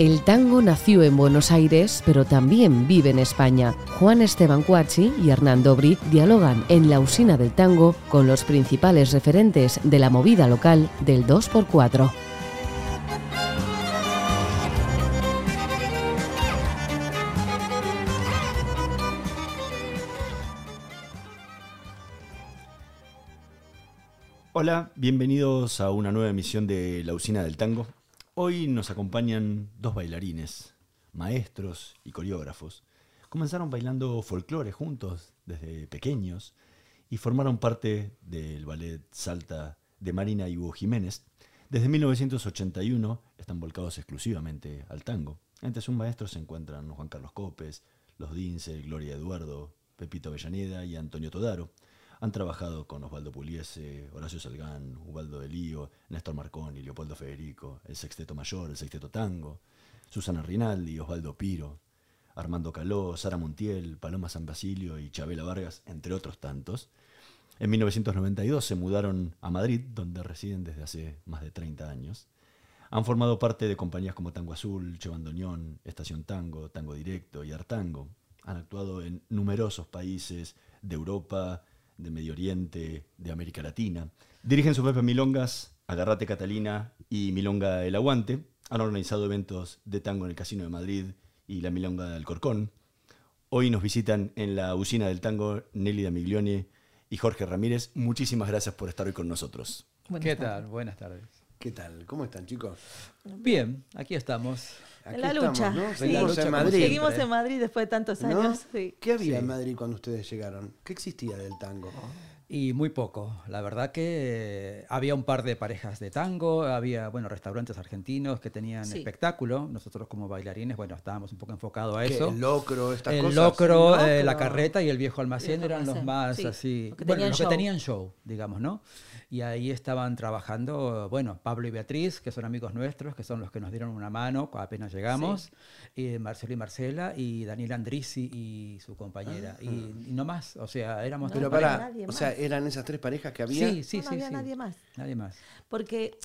El tango nació en Buenos Aires, pero también vive en España. Juan Esteban Cuachi y Hernán Dobri dialogan en la usina del tango con los principales referentes de la movida local del 2x4. Hola, bienvenidos a una nueva emisión de La Usina del Tango. Hoy nos acompañan dos bailarines, maestros y coreógrafos. Comenzaron bailando folclore juntos desde pequeños y formaron parte del ballet Salta de Marina y Hugo Jiménez. Desde 1981 están volcados exclusivamente al tango. Entre sus maestros se encuentran Juan Carlos Copes, Los Dinzel, Gloria Eduardo, Pepito Avellaneda y Antonio Todaro. Han trabajado con Osvaldo Puliese, Horacio Salgán, Ubaldo de Lío, Néstor Marconi, Leopoldo Federico, el Sexteto Mayor, el Sexteto Tango, Susana Rinaldi, Osvaldo Piro, Armando Caló, Sara Montiel, Paloma San Basilio y Chabela Vargas, entre otros tantos. En 1992 se mudaron a Madrid, donde residen desde hace más de 30 años. Han formado parte de compañías como Tango Azul, Che Bandoneón, Estación Tango, Tango Directo y Artango. Han actuado en numerosos países de Europa, de Medio Oriente, de América Latina. Dirigen su Pepe Milongas, Agarrate Catalina y Milonga El Aguante. Han organizado eventos de tango en el Casino de Madrid y la Milonga del Corcón. Hoy nos visitan en la usina del tango Nelly Damiglione y Jorge Ramírez. Muchísimas gracias por estar hoy con nosotros. ¿Qué tal? Buenas tardes. ¿Qué tal? ¿Cómo están, chicos? Bien, aquí estamos. Aquí en la estamos, lucha. ¿no? sí. Seguimos en Madrid. Seguimos en Madrid después de tantos ¿No? años. sí. ¿Qué había Sí. en Madrid cuando ustedes llegaron? ¿Qué existía del tango? Y muy poco. La verdad que eh, había un par de parejas de tango, había, bueno, restaurantes argentinos que tenían Sí. espectáculo. Nosotros como bailarines, bueno, estábamos un poco enfocados a ¿Qué, eso. El locro, estas El cosas. locro, El eh, la locro. carreta y el viejo almacén Viejo eran los más sí, así. los que bueno, los que tenían show, digamos, ¿no? Y ahí estaban trabajando, bueno, Pablo y Beatriz, que son amigos nuestros, que son los que nos dieron una mano apenas llegamos, y Marcelo y Marcela, y Daniel Andrisi y su compañera. Y, y no más, o sea, éramos No, Pero para o sea, eran esas tres parejas que había. Sí, sí, No, no sí. había sí. nadie más. Nadie más. Porque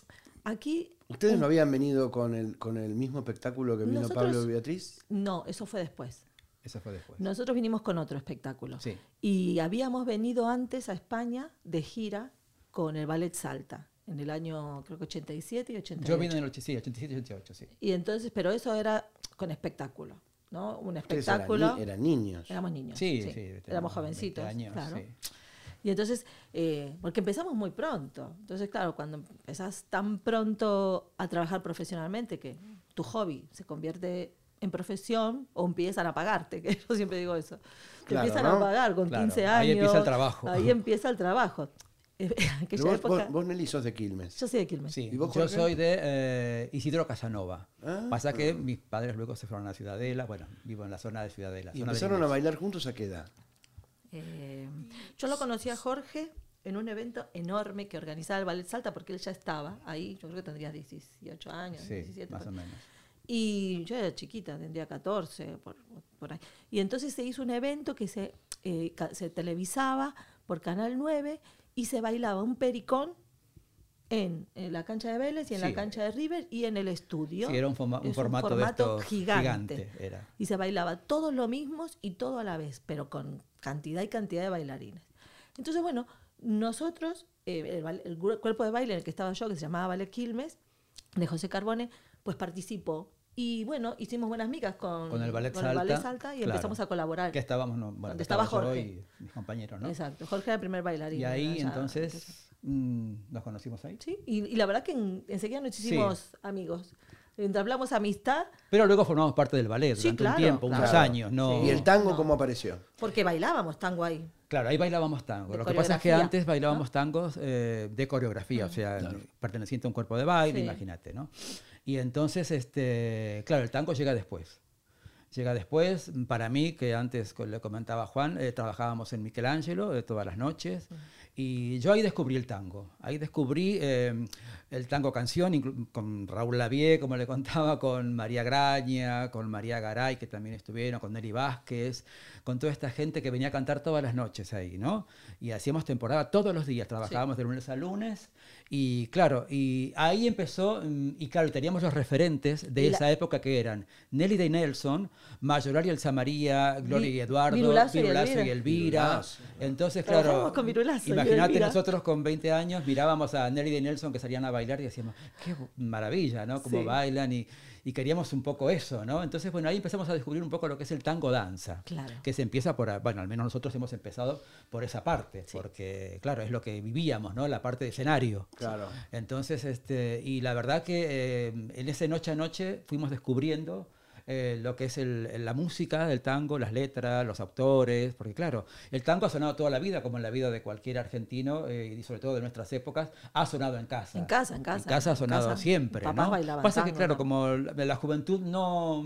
aquí. ¿Ustedes no habían venido con el, con el mismo espectáculo que vino Nosotros- Pablo y Beatriz? No, eso fue después. Eso fue después. Nosotros vinimos con otro espectáculo. Sí. Y habíamos venido antes a España de gira con el Ballet Salta, en el año, creo que 87 y 88. Yo vine en el 80, sí, 87 y 88, sí. Y entonces, pero eso era con espectáculo, ¿no? Un eran, espectáculo. ni- eran niños. Éramos niños. Sí, sí. sí, Éramos 20 jovencitos. años, claro. sí. Y entonces, eh, porque empezamos muy pronto. Entonces, claro, cuando empezás tan pronto a trabajar profesionalmente, que tu hobby se convierte en profesión o empiezan a pagarte, que yo siempre digo eso. Te Claro, empiezan ¿no? a pagar con Claro, 15 años. ahí empieza el trabajo. Ahí empieza el trabajo. Vos, época, vos, vos, Nelly, sos de Quilmes. yo soy de Quilmes. Sí, ¿Y vos, yo Jorge? soy de eh, Isidro Casanova. Ah. Pasa que mis padres luego se fueron a Ciudadela. Bueno, vivo en la zona de Ciudadela. ¿Y empezaron a bailar juntos a qué edad? Eh, yo lo conocí a Jorge en un evento enorme que organizaba el Ballet Salta, porque él ya estaba ahí, yo creo que tendría 18 años, Sí, 17. más o menos. Y yo era chiquita, tendría 14, por, por ahí. Y entonces se hizo un evento que se, eh, se televisaba por Canal 9 y se bailaba un pericón en, en la cancha de Vélez y en Sí. la cancha de River y en el estudio. Sí, era un, forma- un Es formato, de gigante. era. Y se bailaba todos lo mismos y todo a la vez, pero con cantidad y cantidad de bailarines. Entonces, bueno, nosotros, eh, el, cuerpo de baile en el que estaba yo, que se llamaba Ballet Quilmes, de José Carbone, pues participó. Y bueno, hicimos buenas migas con, Con el Ballet con Salta, Salta y claro. empezamos a colaborar. Que estábamos, no, bueno, Donde que estaba Jorge. y mis compañeros, ¿no? Exacto, Jorge era el primer bailarín. Y ahí allá, entonces mm, nos conocimos ahí. Sí, y, y la verdad que en- enseguida nos hicimos amigos. Entablamos amistad Pero luego formamos parte del ballet Sí, durante claro, un tiempo, unos años. No, ¿Y el tango No. cómo apareció? porque bailábamos tango ahí. Claro, ahí bailábamos tango. De Lo que pasa es que antes bailábamos tangos eh, de coreografía, o sea, perteneciente a un cuerpo de baile, Sí. imagínate, ¿no? Y entonces, este, claro, el tango llega después. llega después. Para mí, que antes le comentaba Juan, eh, trabajábamos en Michelangelo eh, todas las noches. Y yo ahí descubrí el tango. Ahí descubrí eh, el tango canción con Raúl Lavie, como le contaba, con María Graña, con María Garay, que también estuvieron, con Nelly Vázquez, con toda esta gente que venía a cantar todas las noches ahí, ¿no? Y hacíamos temporada todos los días, trabajábamos de lunes a lunes. Y claro, y ahí empezó, mm, y claro, teníamos los referentes de Y la- esa época que eran Nelly de Nelson, Mayoral y Elsa María, Gloria y Eduardo, Virulazo y Virulazo y Elvira. Elvira. Virulazo. Entonces, claro, y imagínate nosotros con 20 años mirábamos a Nelly y Nelson que salían a bailar y decíamos, qué maravilla, ¿no? Cómo Sí. bailan y, y queríamos un poco eso, ¿no? Entonces, bueno, ahí empezamos a descubrir un poco lo que es el tango danza. Claro. Que se empieza por, a- bueno, al menos nosotros hemos empezado por esa parte, porque, claro, es lo que vivíamos, ¿no? La parte de escenario. Claro. Entonces, este, y la verdad que eh, en ese noche a noche fuimos descubriendo eh, lo que es el- la música del tango, las letras, los autores, porque claro, el tango ha sonado toda la vida, como en la vida de cualquier argentino, eh, y sobre todo de nuestras épocas, ha sonado en casa. En casa, en casa, En casa ha sonado casa. siempre, Papás ¿no? bailaban Pasa que tango, claro, ¿no? como la, la juventud no...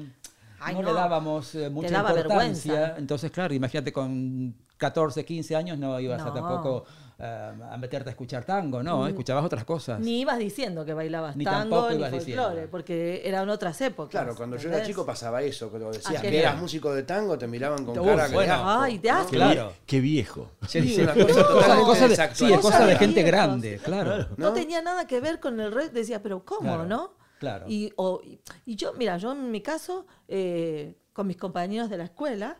Ay, no, no. le dábamos eh, mucha daba importancia, vergüenza. entonces claro, imagínate con 14, 15 años no ibas a No. tampoco eh, a meterte a escuchar tango, ¿no? Escuchabas otras cosas. Ni ibas diciendo que bailabas Ni tango tampoco ni ibas folclore, porque eran otras épocas. Claro, cuando yo era chico pasaba eso, cuando decías Ah, que eras músico de tango, te miraban con Uf, cara que bueno. Ay, asco. Qué, Claro. qué viejo. Sí, Sí, una cosa totalmente cosa de- sí, es cosa de gente viejos. grande, claro. No, ¿no? tenía nada que ver con el resto. Decía, pero ¿cómo, Claro, no? claro. Y, o- y- y yo, mira, yo en mi caso, eh, con mis compañeros de la escuela,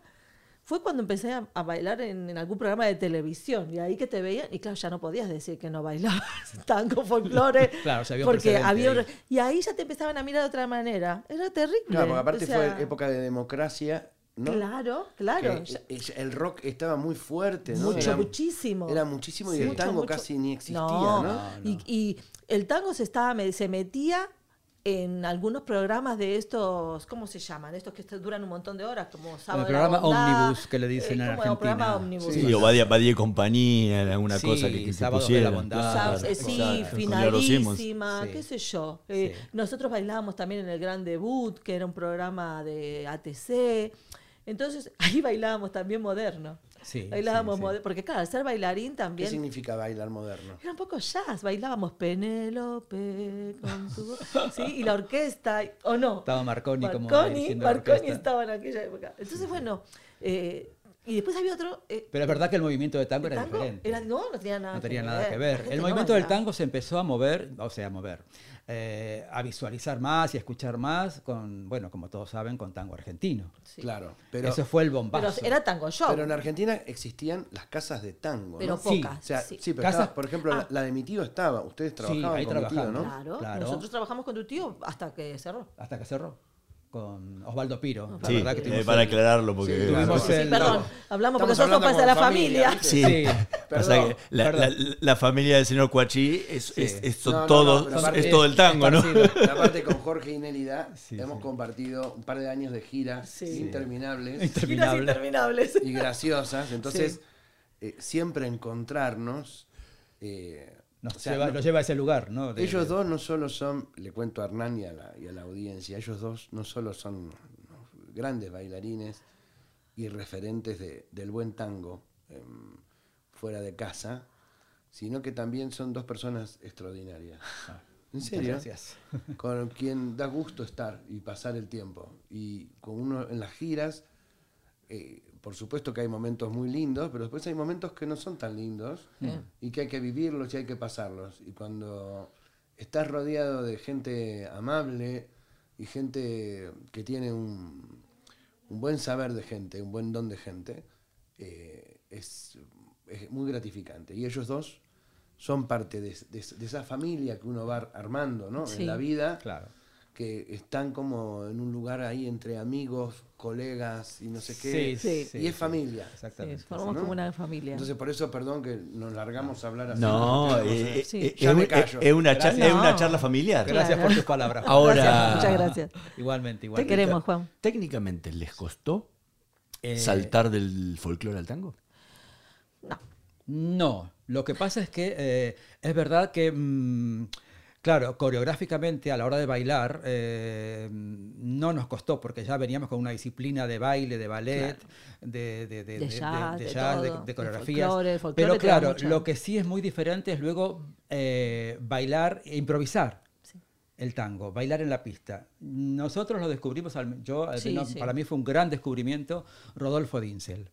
fue cuando empecé a, a bailar en, en algún programa de televisión. Y ahí que te veían, y claro, ya no podías decir que no bailabas tango, folclore. Claro, ya había un porque había ahí. Y ahí ya te empezaban a mirar de otra manera. Era terrible. Claro, porque aparte O sea, fue época de democracia, ¿no? Claro, claro. Que ya- es- el rock estaba muy fuerte, ¿no? Mucho, Era- muchísimo. Era muchísimo y Sí. el tango mucho. casi ni existía, No, ¿no? no. Y, y el tango se estaba me- se metía en algunos programas de estos, ¿cómo se llaman? Estos que duran un montón de horas, como sábado de la programa Bondad, Ómnibus, que le dicen en el programa Argentina. Sí, o Badía, Badía y compañía, en alguna Sí, cosa que, que la pusieran. Bondad. Sábado- eh, sí, finalísima, Sí. qué sé yo. Eh, Sí. Nosotros bailábamos también en el Gran Debut, que era un programa de ATC. Entonces, ahí bailábamos también moderno. Sí, bailábamos sí, sí. moderno, porque claro, al ser bailarín ¿Qué también significa bailar moderno? Era un poco jazz, bailábamos Penélope con tu voz", ¿sí? y la orquesta, ¿o no? Estaba Marconi como Marconi, la Marconi orquesta. estaba en aquella época. Entonces, bueno, eh, y después había otro... eh, Pero es verdad que el movimiento de tango ¿el era tango? diferente. Era- no, no tenía nada, no tenía que, nada ver. que ver. El no movimiento del tango se empezó a mover, o sea, a mover, eh, a visualizar más y a escuchar más con, bueno, como todos saben, con tango argentino. Sí. Claro, pero, Eso fue el Pero bombazo. era tango show. pero en Argentina existían las casas de tango, pero ¿no? Sí, pocas. O sea, sí. sí, pero Casas- estaba, por ejemplo, la, Ah. la de mi tío estaba. Ustedes trabajaban ahí con mi tío. ¿no? Claro, Claro. nosotros trabajamos con tu tío hasta que cerró. Hasta que cerró. Con Osvaldo Piro. La Sí, verdad que eh, tuvimos para el- aclararlo, porque Sí, bueno, tuvimos Sí, el- perdón, hablamos porque nosotros pasa la como familia, familia. Sí, que la, la- la familia del señor Cuachí es, Sí. es- es- son No, no, todos- no, pero aparte- es todo el tango, ¿no? Y aparte con Jorge y Nélida Sí, hemos sí. compartido un par de años de giras Sí. interminables Giras Interminable. interminables. y graciosas. Entonces, eh, siempre encontrarnos. eh, Nos, o sea, lleva, no- nos lleva a ese lugar, ¿no? De- ellos dos no solo son, le cuento a Hernán y a la, y a la audiencia, ellos dos no solo son grandes bailarines y referentes de- del buen tango em, fuera de casa, sino que también son dos personas extraordinarias. ¿En Ah, Muchas serio? gracias. con quien da gusto estar y pasar el tiempo. Y con uno en las giras, eh, por supuesto que hay momentos muy lindos, pero después hay momentos que no son tan lindos y que hay que vivirlos y hay que pasarlos. Y cuando estás rodeado de gente amable y gente que tiene un, un buen saber de gente, un buen don de gente, eh, es, es muy gratificante. Y ellos dos son parte de, de- de esa familia que uno va armando ¿no? Sí. en la vida, Claro. Que están como en un lugar ahí entre amigos, colegas y no sé qué. Sí. y es familia. Sí, Exactamente. formamos ¿no? como una familia. Entonces por eso, perdón que nos largamos a hablar así. No, eh, eh, Sí. eh, Ya es, me callo. es una, cha- Gracias. es una charla familiar. Gracias Claro. por tus palabras. Juan. Ahora, Gracias, muchas gracias. Igualmente, Te igualmente. queremos, Juan. técnicamente, ¿les costó Eh, saltar del folclore al tango? No. No, lo que pasa es que eh, es verdad que mm, Claro, coreográficamente a la hora de bailar eh, no nos costó porque ya veníamos con una disciplina de baile, de ballet, de, de, de, De jazz, de jazz, todo, coreografías. folclore, el folclore Pero claro, lo que sí es muy diferente es luego eh, bailar e improvisar Sí. el tango, bailar en la pista. Nosotros lo descubrimos, al- yo, Sí, sí. para mí fue un gran descubrimiento, Rodolfo Dinzel.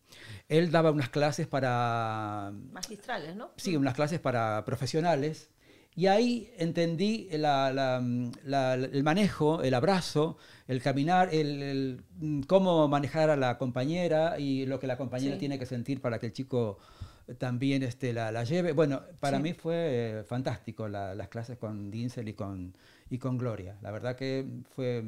Él daba unas clases para Magistrales, ¿no? sí, unas clases para profesionales. Y ahí entendí la- la- la- el manejo, el abrazo, el caminar, el, el, mm, cómo manejar a la compañera y lo que la compañera Sí. tiene que sentir para que el chico también este, la, la lleve. Bueno, para Sí. mí fue eh, fantástico la- las clases con Dinsel y con, y con Gloria. La verdad que fue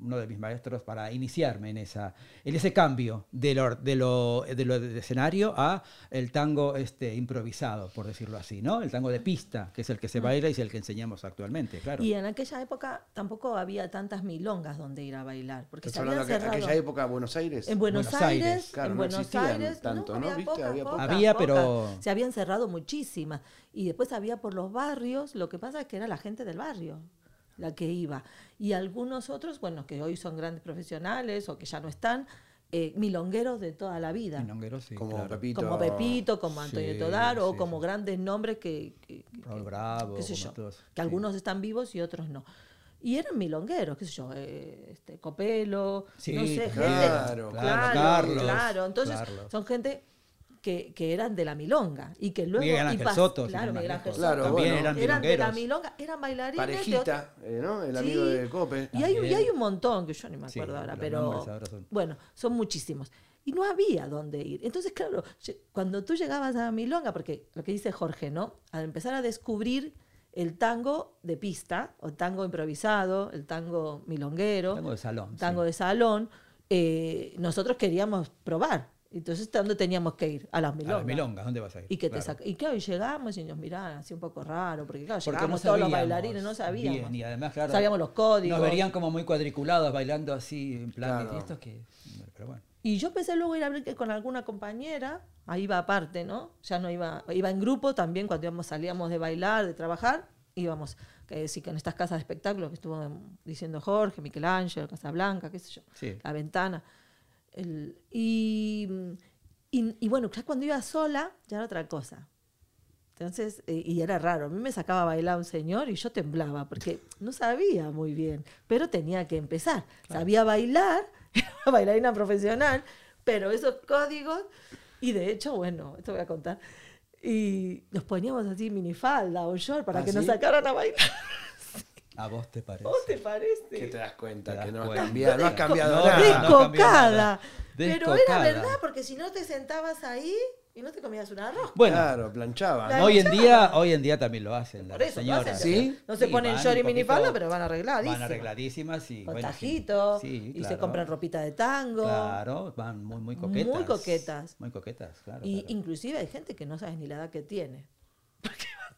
uno de mis maestros para iniciarme en, esa, en ese cambio de lo, de lo, de lo de escenario a el tango este, improvisado, por decirlo así, ¿no? El tango de pista, que es el que se baila y es el que enseñamos actualmente, claro. Y en aquella época tampoco había tantas milongas donde ir a bailar, porque se ¿Estás habían hablando de cerrado. aquella época Buenos Aires? En Buenos, Buenos Aires, Aires. Claro, en no Buenos existían Aires, tanto, ¿no? Había, ¿Viste? pocas, Había pocas, Había, pocas. pero- Se habían cerrado muchísimas. Y después había por los barrios, lo que pasa es que era la gente del barrio la que iba. Y algunos otros, bueno, que hoy son grandes profesionales o que ya no están, eh, milongueros de toda la vida. Milongueros, sí, como claro. Pepito. Como Pepito, como Antonio Sí, Todaro, o sí, como sí. grandes nombres que, que- que- Raúl que- Bravo, qué sé como yo, todos, que sí. algunos están vivos y otros no. Y eran milongueros, qué sé yo, eh, este, Copelo, Sí, no sé, claro, gente. claro, Claro, Carlos, claro. Entonces, Carlos. son gente que, que eran de la milonga y que luego. Miguel Ángel Soto, claro, Miguel Ángel. Soto. Claro, También bueno. eran eran de la milonga, eran bailarines. de Parejita, eh, ¿no? El amigo Sí. de Cope. y hay, y También. hay un montón que yo ni me Sí, acuerdo ahora, pero nombres ahora son- bueno, son muchísimos. Y no había dónde ir. Entonces, claro, cuando tú llegabas a Milonga, porque lo que dice Jorge, ¿no? Al empezar a descubrir el tango de pista, o tango improvisado, el tango milonguero, Tango de salón. tango sí. de salón, eh, nosotros queríamos probar. Entonces, ¿dónde teníamos que ir? A las A milongas. las milongas, ¿dónde vas a ir? Y que Claro. te y claro, y llegamos y nos miraban así un poco raro, porque claro, Porque llegábamos no todos los bailarines, no sabíamos. bien, y además, claro, sabíamos los códigos. Nos verían como muy cuadriculados bailando así, en plan, Claro. ¿y esto? Pero bueno. Y yo empecé luego a ir a ver con alguna compañera, ahí iba aparte, ¿no? Ya no iba, iba en grupo también cuando íbamos, salíamos de bailar, de trabajar, íbamos, que sí, que en estas casas de espectáculos que estuvo diciendo Jorge, Michelangelo, Casa Blanca, qué sé yo, Sí. La Ventana. El- y, y, y bueno, ya cuando iba sola, ya era otra cosa. Entonces, eh, y era raro, a mí me sacaba a bailar un señor y yo temblaba, porque no sabía muy bien, pero tenía que empezar. Sabía bailar, era bailarina profesional, pero esos códigos, y de hecho, bueno, esto voy a contar, y nos poníamos así minifalda o short para ¿Ah, que nos sí? sacaran a bailar. ¿A vos te parece? ¿Cómo te parece? ¿Qué te das cuenta? Te das que no has cuenta. cambiado, no has cambiado No, nada. no. Descocada. Pero era verdad, porque si no te sentabas ahí y no te comías una rosca. Bueno, Claro, planchaba. La- ¿no? hoy en día, hoy en día también lo hacen Por las señoras. ¿Sí? No se Sí, ponen short y minifalda, pero van arregladísimas. Van arregladísimas y Con bueno, sí. tajitos. Sí, y se compran ropita de tango. Claro, van muy, muy coquetas. Muy coquetas. Muy coquetas, claro. Y claro. inclusive hay gente que no sabes ni la edad que tiene.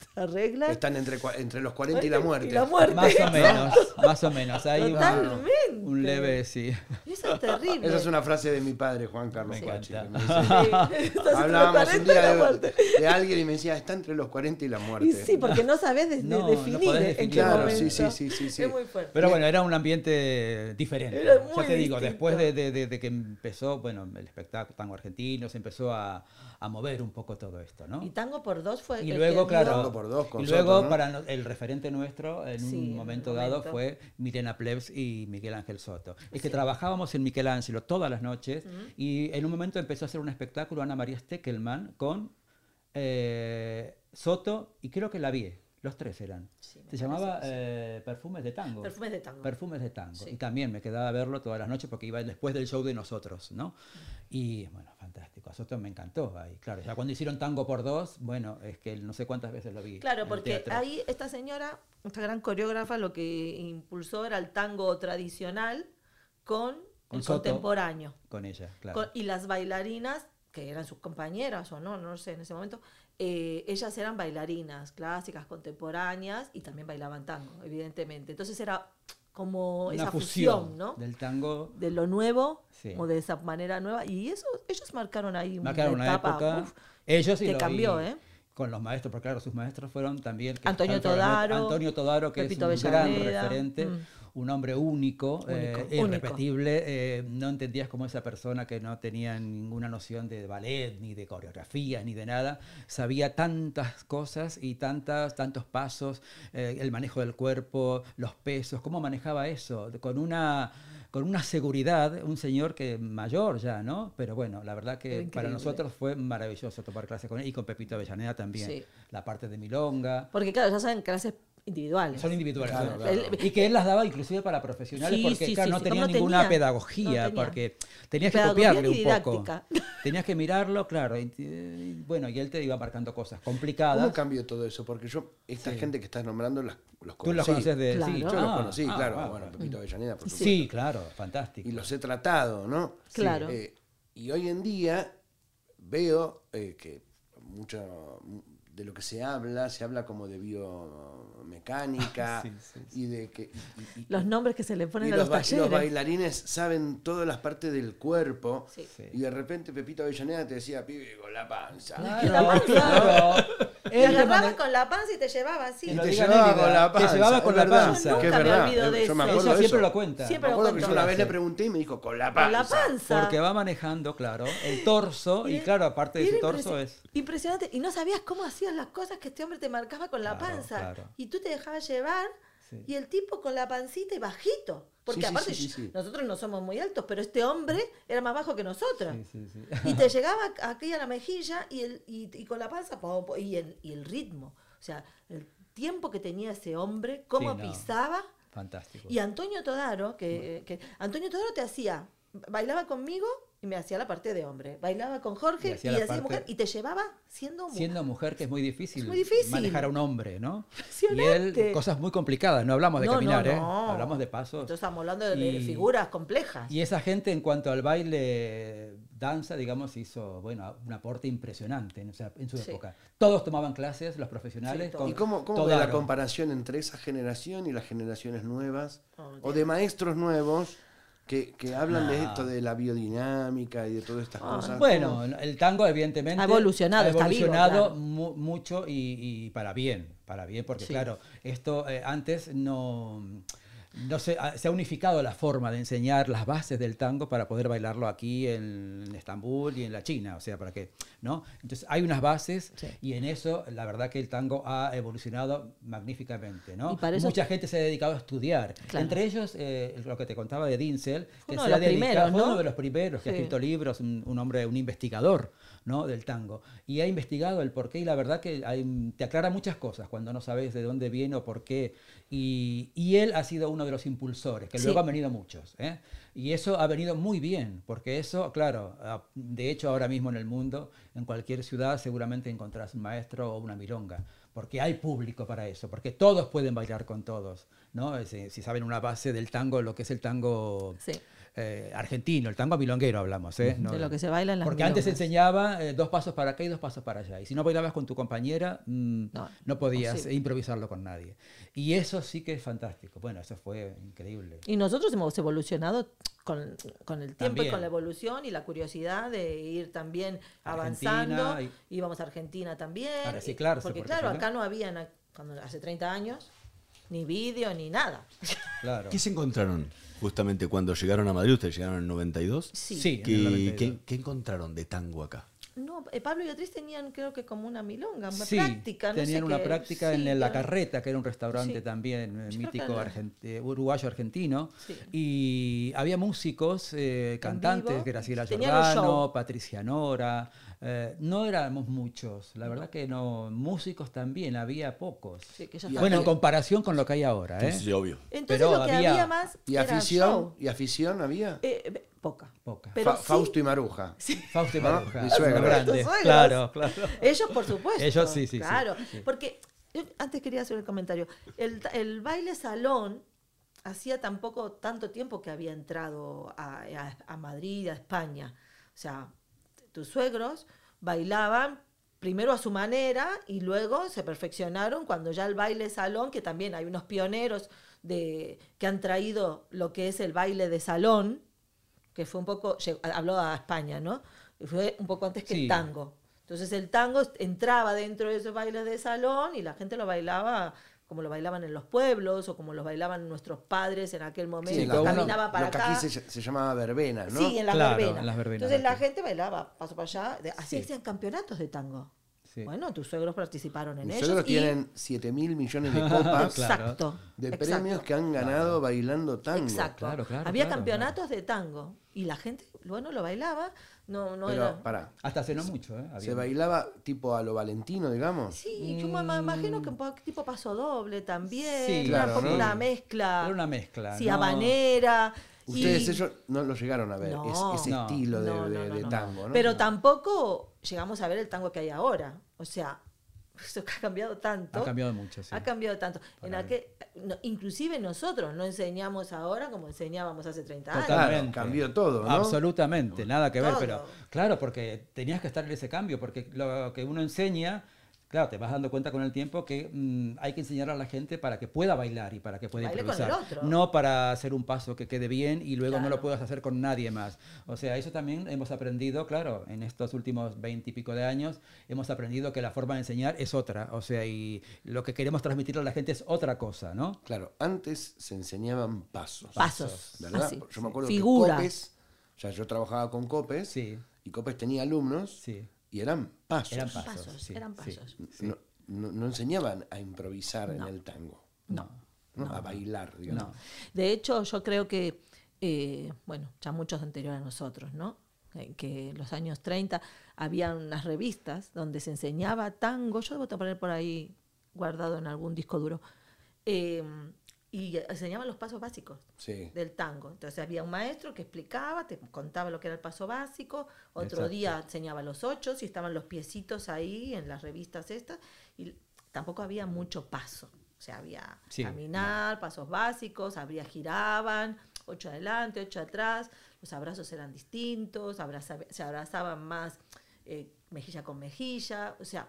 Están entre, entre los 40 y la muerte. Y la muerte. Más o menos, más o menos. Hay un, Totalmente. un leve, sí. Eso es terrible. Esa es una frase de mi padre, Juan Carlos Sí. Los Hablábamos 40 un día de, de alguien y me decía, está entre los 40 y la muerte. Y sí, porque no sabes de- de- No, no definir en qué Claro, momento. sí, sí, sí, sí. Es muy fuerte. Pero bueno, era un ambiente diferente. Era ya te digo, distinto. después de, de- de- de que empezó, bueno, el espectáculo tango argentino, se empezó a, a mover un poco todo esto, ¿no? Y Tango por dos fue. Y luego, claro, Por dos con y luego Soto, ¿no? para no- el referente nuestro en Sí, un momento dado fue Milena Plebs y Miguel Ángel Soto. Es que trabajábamos en Michelangelo todas las noches y en un momento empezó a hacer un espectáculo Ana María Steckelman con eh, Soto y creo que la vi. Los tres eran. Sí, Se llamaba eh, Perfumes de Tango. Perfumes de tango. Perfumes de tango. Sí. Y también me quedaba a verlo todas las noches porque iba después del show de nosotros, ¿no? Y bueno, fantástico. A Soto me encantó ahí. Claro, ya cuando hicieron Tango por dos, bueno, es que no sé cuántas veces lo vi. Claro, porque ahí esta señora, esta gran coreógrafa, lo que impulsó era el tango tradicional con, Con el Soto. contemporáneo. Con ella, claro. Con- y las bailarinas, que eran sus compañeras o no, no sé en ese momento, eh, ellas eran bailarinas clásicas, contemporáneas y también bailaban tango, evidentemente. Entonces era como Una esa fusión, fusión, ¿no? del tango. De lo nuevo Sí. o de esa manera nueva. Y eso, ellos marcaron ahí Marcaron una etapa época. uf, ellos y que lo- cambió, y ¿eh? Con los maestros, porque claro, sus maestros fueron también... que Antonio Todaro, Antonio Todaro, que Pepito es un gran referente, mm. un hombre único, eh, Único, irrepetible. eh, no entendías como esa persona que no tenía ninguna noción de ballet, ni de coreografía, ni de nada, sabía tantas cosas y tantas, tantos pasos, eh, el manejo del cuerpo, los pesos, cómo manejaba eso, con una con una seguridad, un señor que mayor ya, ¿no? Pero bueno, la verdad que para nosotros fue maravilloso tomar clases con él y con Pepito Avellaneda también. Sí. La parte de Milonga. Porque claro, ya saben clases individuales. Son individuales. Claro, claro. El- Y que él las daba inclusive para profesionales Sí, porque sí, claro, sí, no tenía No ninguna tenía. pedagogía, No tenía. porque tenías que Pedagogía copiarle un poco. Tenías que mirarlo, claro. y- y bueno, y él te iba marcando cosas complicadas. ¿Cómo cambió todo eso? Porque yo, esta Sí. gente que estás nombrando, las, los Tú los conocí. conoces de... Claro. Sí, Yo Ah, los conocí, ah, claro. ah, bueno, bueno. Pepito Avellaneda, por supuesto. Sí, claro, fantástico. Y los he tratado, ¿no? Claro. Eh, y hoy en día veo eh, que mucho de lo que se habla, se habla como de biomecánica Sí, sí, y de que... y- y- Los nombres que se le y ponen a los, los los bailarines saben todas las partes del cuerpo y de repente Pepito Avellaneda te decía, pibe, con la panza. Claro, la panza. claro. Te te agarraba con la panza y te llevaba así. Y te llevaba con la te panza, llevaba es con la panza. Que es verdad. Yo me eso. acuerdo de siempre lo cuenta. Siempre Me lo acuerdo que yo una vez le pregunté y me dijo, con la Con la panza. panza. Porque va manejando, claro, el torso y, claro, aparte de ese torso es... Impresionante. Y no sabías cómo hacías las cosas que este hombre te marcaba con la panza. claro. Y tú te dejabas llevar Sí. y el tipo con la pancita y bajito. Porque Sí, aparte nosotros no somos muy altos, pero este hombre era más bajo que nosotros. Y te llegaba aquí a la mejilla y, el, y, y con la panza y, el, y el ritmo. O sea, el tiempo que tenía ese hombre, cómo no. pisaba. Fantástico. Y Antonio Todaro, que, que Antonio Todaro te hacía, bailaba conmigo y me hacía la parte de hombre. Bailaba con Jorge Y y hacía parte- mujer y te llevaba siendo mujer. Siendo mujer, que es muy difícil, Es muy difícil. manejar a un hombre, ¿no? Y él, cosas muy complicadas, no hablamos de No, no, caminar, ¿eh? no. Hablamos de pasos. Entonces estamos hablando de, figuras complejas. Y esa gente en cuanto al baile danza, digamos, hizo, bueno, un aporte impresionante en, o sea, en su Sí. época. Todos tomaban clases, los profesionales. Sí, todos. con ¿Y cómo, cómo ve la comparación entre esa generación y las generaciones nuevas? Oh, o de maestros nuevos que, que hablan de Ah. esto de la biodinámica y de todas estas Ah, cosas. Bueno, el tango evidentemente Ha evolucionado, ha está vivo, evolucionado mu- mucho y, y para bien, para bien, porque Sí. claro, esto eh, antes no, no se, ha- se ha unificado la forma de enseñar las bases del tango para poder bailarlo aquí en, en Estambul y en la China, o sea, para que, ¿no? Entonces hay unas bases Sí. y en eso la verdad que el tango ha evolucionado magníficamente, ¿no? Y para eso- Mucha gente se ha dedicado a estudiar, Claro. entre ellos eh, lo que te contaba de Dinsel, que uno se de ha los dedicado, primeros, uno de los primeros que ha escrito libros, un, un hombre, un investigador ¿no? del tango. Y ha investigado el porqué y la verdad que hay- te aclara muchas cosas cuando no sabes de dónde viene o por qué. Y, y él ha sido uno de los impulsores, que Sí. luego han venido muchos. ¿eh? Y eso ha venido muy bien, porque eso, claro, ah, de hecho ahora mismo en el mundo, en cualquier ciudad seguramente encontrás un maestro o una milonga. Porque hay público para eso, porque todos pueden bailar con todos, ¿no? Si, si saben una base del tango, lo que es el tango Sí. Eh, argentino, el tango milonguero hablamos, ¿eh? No- de lo que se baila en las Porque antes se milongas. enseñaba eh, dos pasos para acá y dos pasos para allá. Y si no bailabas con tu compañera, mm, No, no, podías imposible. improvisarlo con nadie. Y eso sí que es fantástico. Bueno, eso fue increíble. Y nosotros hemos evolucionado con, con el tiempo y También. con la evolución y la curiosidad de ir también Argentina avanzando. y- Íbamos a Argentina también. A reciclarse, Porque, porque claro, acá no había, na- cuando, hace 30 años, ni vídeo ni nada. Claro. ¿Qué se encontraron justamente cuando llegaron a Madrid? Ustedes llegaron en el 92. Sí. Sí, en el ¿Qué, 92. qué- qué encontraron de tango acá? No, eh, Pablo y Beatriz tenían creo que como una milonga, una Sí, práctica. no sé tenían una qué. práctica Sí, en La Carreta, que era un restaurante Sí. también eh, Yo mítico eh, uruguayo-argentino. Sí. Y había músicos, eh, cantantes. Graciela show. Patricia Nora. Eh, no éramos muchos, la verdad que no. Músicos también, había pocos. Sí, que ya Y está. Bueno, en aquí- comparación con lo que hay ahora, ¿eh? Entonces, sí, obvio. Entonces pero lo que había- había, más ¿Y era afición? show. ¿Y afición había? Eh, eh, poca. Poca. Pero Fa- sí- Fausto y Maruja. Fausto y ¿No? Maruja, Mi Tus suegros. Claro, claro. Ellos, por supuesto. Ellos sí, sí, sí. Claro, Sí. porque yo antes quería hacer el comentario. El, el baile salón hacía tampoco tanto tiempo que había entrado a, a- a Madrid, a España. O sea, tus suegros bailaban primero a su manera y luego se perfeccionaron cuando ya el baile salón, que también hay unos pioneros de, que han traído lo que es el baile de salón, que fue un poco, habló a España, ¿no? Y Fue un poco antes que Sí. el tango. Entonces el tango entraba dentro de esos bailes de salón y la gente lo bailaba como lo bailaban en los pueblos o como lo bailaban nuestros padres en aquel momento. Sí, uno- caminaba para lo que acá. aquí se, se llamaba verbena, ¿no? Sí, en las, Claro, verbenas. en las verbenas, Entonces la gente bailaba, paso para allá. de- Así Sí. hacían campeonatos de tango. Sí. Bueno, tus suegros participaron en Mis ellos. suegros y- tienen 7 mil millones de copas Claro. Exacto. de exacto. premios que han ganado bailando tango. Exacto. Claro, claro, Había claro, campeonatos de tango y la gente, bueno, lo bailaba. No, no Pero, era. pará, Hasta hace no mucho, ¿eh? se bailaba tipo a lo Valentino, digamos. Sí, yo me imagino que tipo paso doble también. Sí, era claro, como ¿no? una mezcla. Era una mezcla. Sí, ¿no? habanera. y- Ustedes ellos no lo llegaron a ver, No. es- ese No. estilo de, No, no, de- de no. tango, ¿no? Pero tampoco llegamos a ver el tango que hay ahora. O sea, eso que ha cambiado tanto. Ha cambiado mucho, sí. Ha cambiado tanto. En aquel- no, inclusive nosotros no enseñamos ahora como enseñábamos hace 30 años. Claro, Totalmente. cambió todo, ¿no? Absolutamente, nada que ver, Todo. pero claro, porque tenías que estar en ese cambio, porque lo que uno enseña, claro, te vas dando cuenta con el tiempo que mm, hay que enseñar a la gente para que pueda bailar y para que pueda Baile con el improvisar. otro. No para hacer un paso que quede bien y luego no lo puedas hacer con nadie más. O sea, eso también hemos aprendido, claro, en estos últimos veinte y pico de años, hemos aprendido que la forma de enseñar es otra. O sea, y lo que queremos transmitir a la gente es otra cosa, ¿no? Claro, antes se enseñaban pasos. Pasos. ¿Verdad? así. Yo me acuerdo Figura. que Copes, ya yo trabajaba con Copes, Sí. y Copes tenía alumnos Sí. Y eran pasos. Eran pasos. Pasos, sí, eran pasos. sí. No, no- no enseñaban a improvisar en el tango, No. ¿no? a bailar, digamos. No. De hecho, yo creo que, eh, bueno, ya muchos anteriores a nosotros, ¿no? Eh, Que en los años 30 había unas revistas donde se enseñaba tango, yo debo poner por ahí guardado en algún disco duro, eh, y enseñaban los pasos básicos Sí. del tango. Entonces había un maestro que explicaba, te contaba lo que era el paso básico, otro Exacto. día enseñaba los ocho, y estaban los piecitos ahí en las revistas estas, y tampoco había mucho paso. O sea, había Sí, caminar, pasos básicos, habría giraban, ocho adelante, ocho atrás, los abrazos eran distintos, abraza- se abrazaban más eh, mejilla con mejilla, o sea,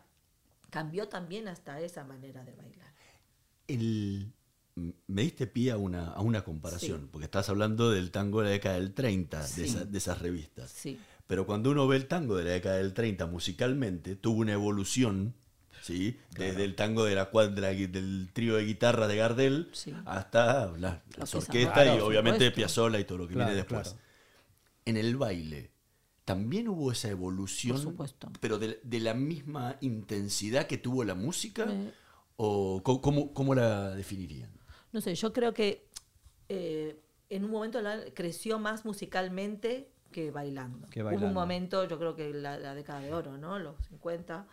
cambió también hasta esa manera de bailar. El- me diste pie a una, a una comparación, Sí. porque estás hablando del tango de la década del 30, Sí. de, esa- de esas revistas. Sí. Pero cuando uno ve el tango de la década del 30 musicalmente, tuvo una evolución, ¿sí? Desde el tango de la cuadra, del trío de guitarra de Gardel Sí. hasta la- las que es orquestas y obviamente supuesto. Piazzolla y todo lo que Claro, viene después. claro. En el baile, también hubo esa evolución, Por supuesto. pero de, de la misma intensidad que tuvo la música, Eh. o cómo, cómo la definirían? No sé, yo creo que eh, en un momento la- creció más musicalmente que bailando. Que Hubo un momento, yo creo que la, la década de oro, ¿no? Los 50.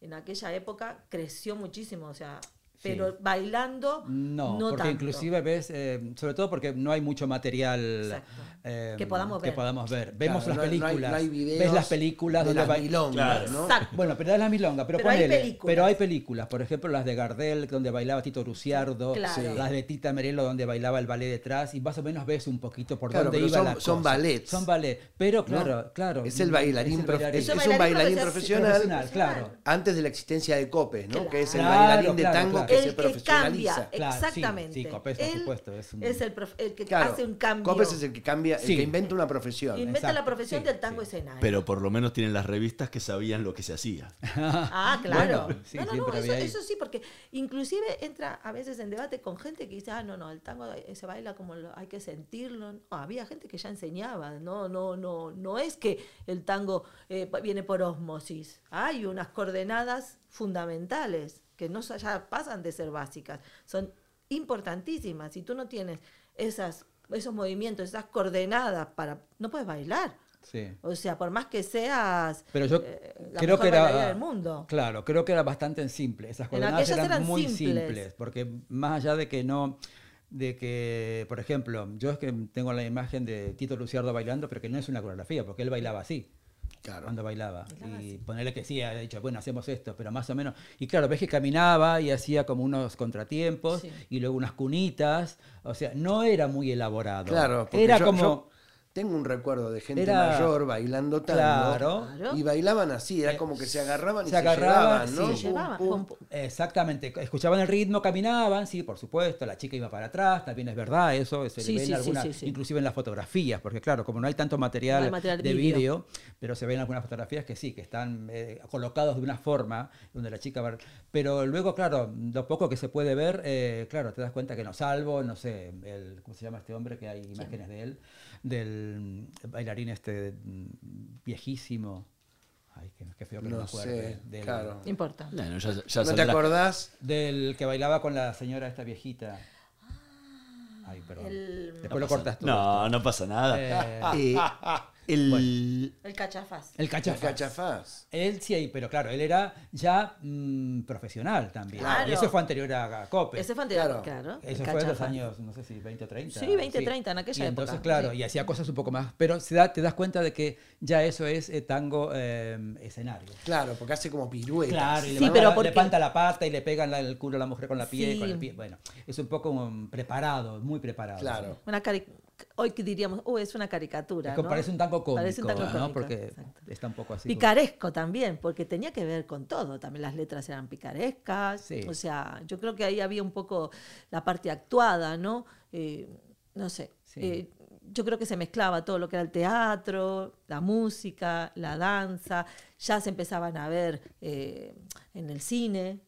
En aquella época creció muchísimo, o sea, pero bailando No, porque tanto. inclusive ves, eh, sobre todo porque no hay mucho material Exacto. Eh, Que podamos que ver. podamos ver. Vemos Claro, las no hay- películas, no hay videos ves las películas de donde las milongas, Claro. ¿no? Exacto. Bueno, pero es la milonga, pero, Pero hay ponele, películas. pero hay películas, por ejemplo las de Gardel donde bailaba Tito Ruciardo, Claro. las de Tita Merelo donde bailaba el ballet detrás y más o menos ves un poquito por Claro, dónde iba son- la son cosa. ballets. Son ballet, pero ¿no? claro, claro. Es el bailarín, el prof- bailarín. es, Es un es un bailarín profesional. profesional, claro. antes de la existencia de Copes, ¿no? Claro. Que es el Claro, bailarín de tango claro. que el se que profesionaliza. cambia, Claro, sí, exactamente. sí, Copés, por supuesto, es es el, el que hace un cambio. Copes es el que cambia, el Sí. que inventa una profesión. Inventa la profesión sí, del tango sí. escenario. Pero por lo menos tienen las revistas que sabían lo que se hacía. Ah, claro. Bueno, sí, no, no, no, siempre eso, sí, porque inclusive entra a veces en debate con gente que dice, ah, no, no, el tango eh, se baila como lo- hay que sentirlo. No, había gente que ya enseñaba, no, no, no, no es que el tango eh, viene por osmosis. Hay unas coordenadas fundamentales que no ya pasan de ser básicas, son importantísimas. Si tú no tienes esas, esos movimientos, esas coordenadas para, no puedes bailar. Sí. O sea, por más que seas Pero yo eh, la creo mejor que era del mundo. Claro, creo que era bastante simple. Esas En coordenadas eran, eran muy simples. simples, porque más allá de que no de que, por ejemplo, yo es que tengo la imagen de Tito Luciardo bailando, pero que no es una coreografía, porque él bailaba así. Claro. Cuando bailaba. Bailaba y así. ponerle que sí, ha dicho, bueno, hacemos esto, pero más o menos. Y claro, ves que caminaba y hacía como unos contratiempos Sí. y luego unas cunitas. O sea, no era muy elaborado. Claro, porque era yo- como. yo tengo un recuerdo de gente Era- mayor bailando tango. Claro. Claro. Y bailaban así, era Eh, como que se agarraban y se se, agarraban, llevaban, ¿no? sí. Se llevaban, Pum, pum. Exactamente, escuchaban el ritmo, caminaban, sí, por supuesto, la chica iba para atrás, también es verdad eso, se Sí, ve en sí, sí, algunas, sí, sí. inclusive en las fotografías, porque claro, como no hay tanto material, No hay material de vídeo. vídeo, pero se ven algunas fotografías que sí, que están eh, colocados de una forma donde la chica va... Pero luego, claro, lo poco que se puede ver, eh, claro, te das cuenta que no, salvo, no sé, el, ¿cómo se llama este hombre? Que hay imágenes de él, del bailarín este viejísimo. Ay, qué, qué feo que no, No me acuerde. sé, del- claro. No importa. Bueno, ya, ya ¿No te acordás? Del que bailaba con la señora esta viejita. Ay, perdón. El- Después lo cortas tú. No, no pasa nada. Eh, Eh, el, El cachafaz. el El cachafaz. cachafaz. Él sí, pero claro, él era ya mm, profesional también. Claro. Y eso fue anterior a Cope. Ese fue anterior, Claro. claro. el Eso fue en los cachafaz. años, no sé si 20 o 30. Sí, 20, 30, en aquella y entonces, época, claro, sí. y hacía cosas un poco más. Pero se da- te das cuenta de que ya eso es eh, tango eh, escenario. Claro, porque hace como piruetas. Claro, y le, Sí, pero la- porque- levanta la pata y le pegan la- el culo a la mujer con la pie, Sí. con el pie. Bueno, es un poco um, preparado, muy preparado. Claro. Una cari- Hoy que diríamos, uh, es una caricatura. Es que ¿no? parece un tango cómico, Parece un tango ¿no? cómico, Porque exacto. está un poco así. Picaresco también, porque tenía que ver con todo. También las letras eran picarescas. Sí. O sea, yo creo que ahí había un poco la parte actuada, ¿no? Eh, no sé. Sí. Eh, yo creo que se mezclaba todo lo que era el teatro, la música, la danza. Ya se empezaban a ver eh, en el cine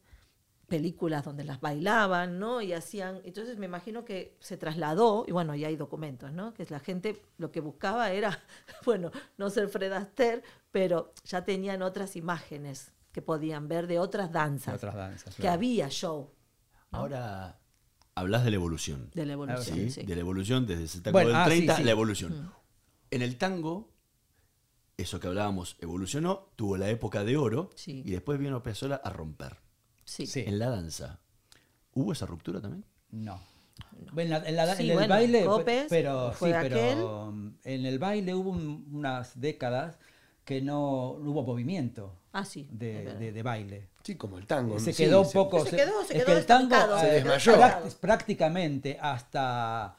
películas donde las bailaban, ¿no? Y hacían, entonces me imagino que se trasladó, y bueno, ya hay documentos, ¿no? Que la gente lo que buscaba era, bueno, no ser Fred Astaire, pero ya tenían otras imágenes que podían ver de otras danzas, otras danzas. que claro. había show ahora hablas de la evolución. de la evolución, ¿sí? sí. De la evolución desde tango Bueno, del ah, sí, 30, sí. la evolución. En el tango, eso que hablábamos evolucionó, tuvo la época de oro Sí. y después vino Piazzolla a romper. Sí. Sí. En la danza, ¿hubo esa ruptura también? No. En, la- en la- Sí, en el bueno, baile, Copes, pero, fue sí, aquel. pero en el baile hubo un- unas décadas que no, no hubo movimiento Ah, sí. es de, de- de baile. Sí, como el tango. se sí, quedó un se- poco. Se quedó- se es quedó que el tango se eh, desmayó. práct- prácticamente hasta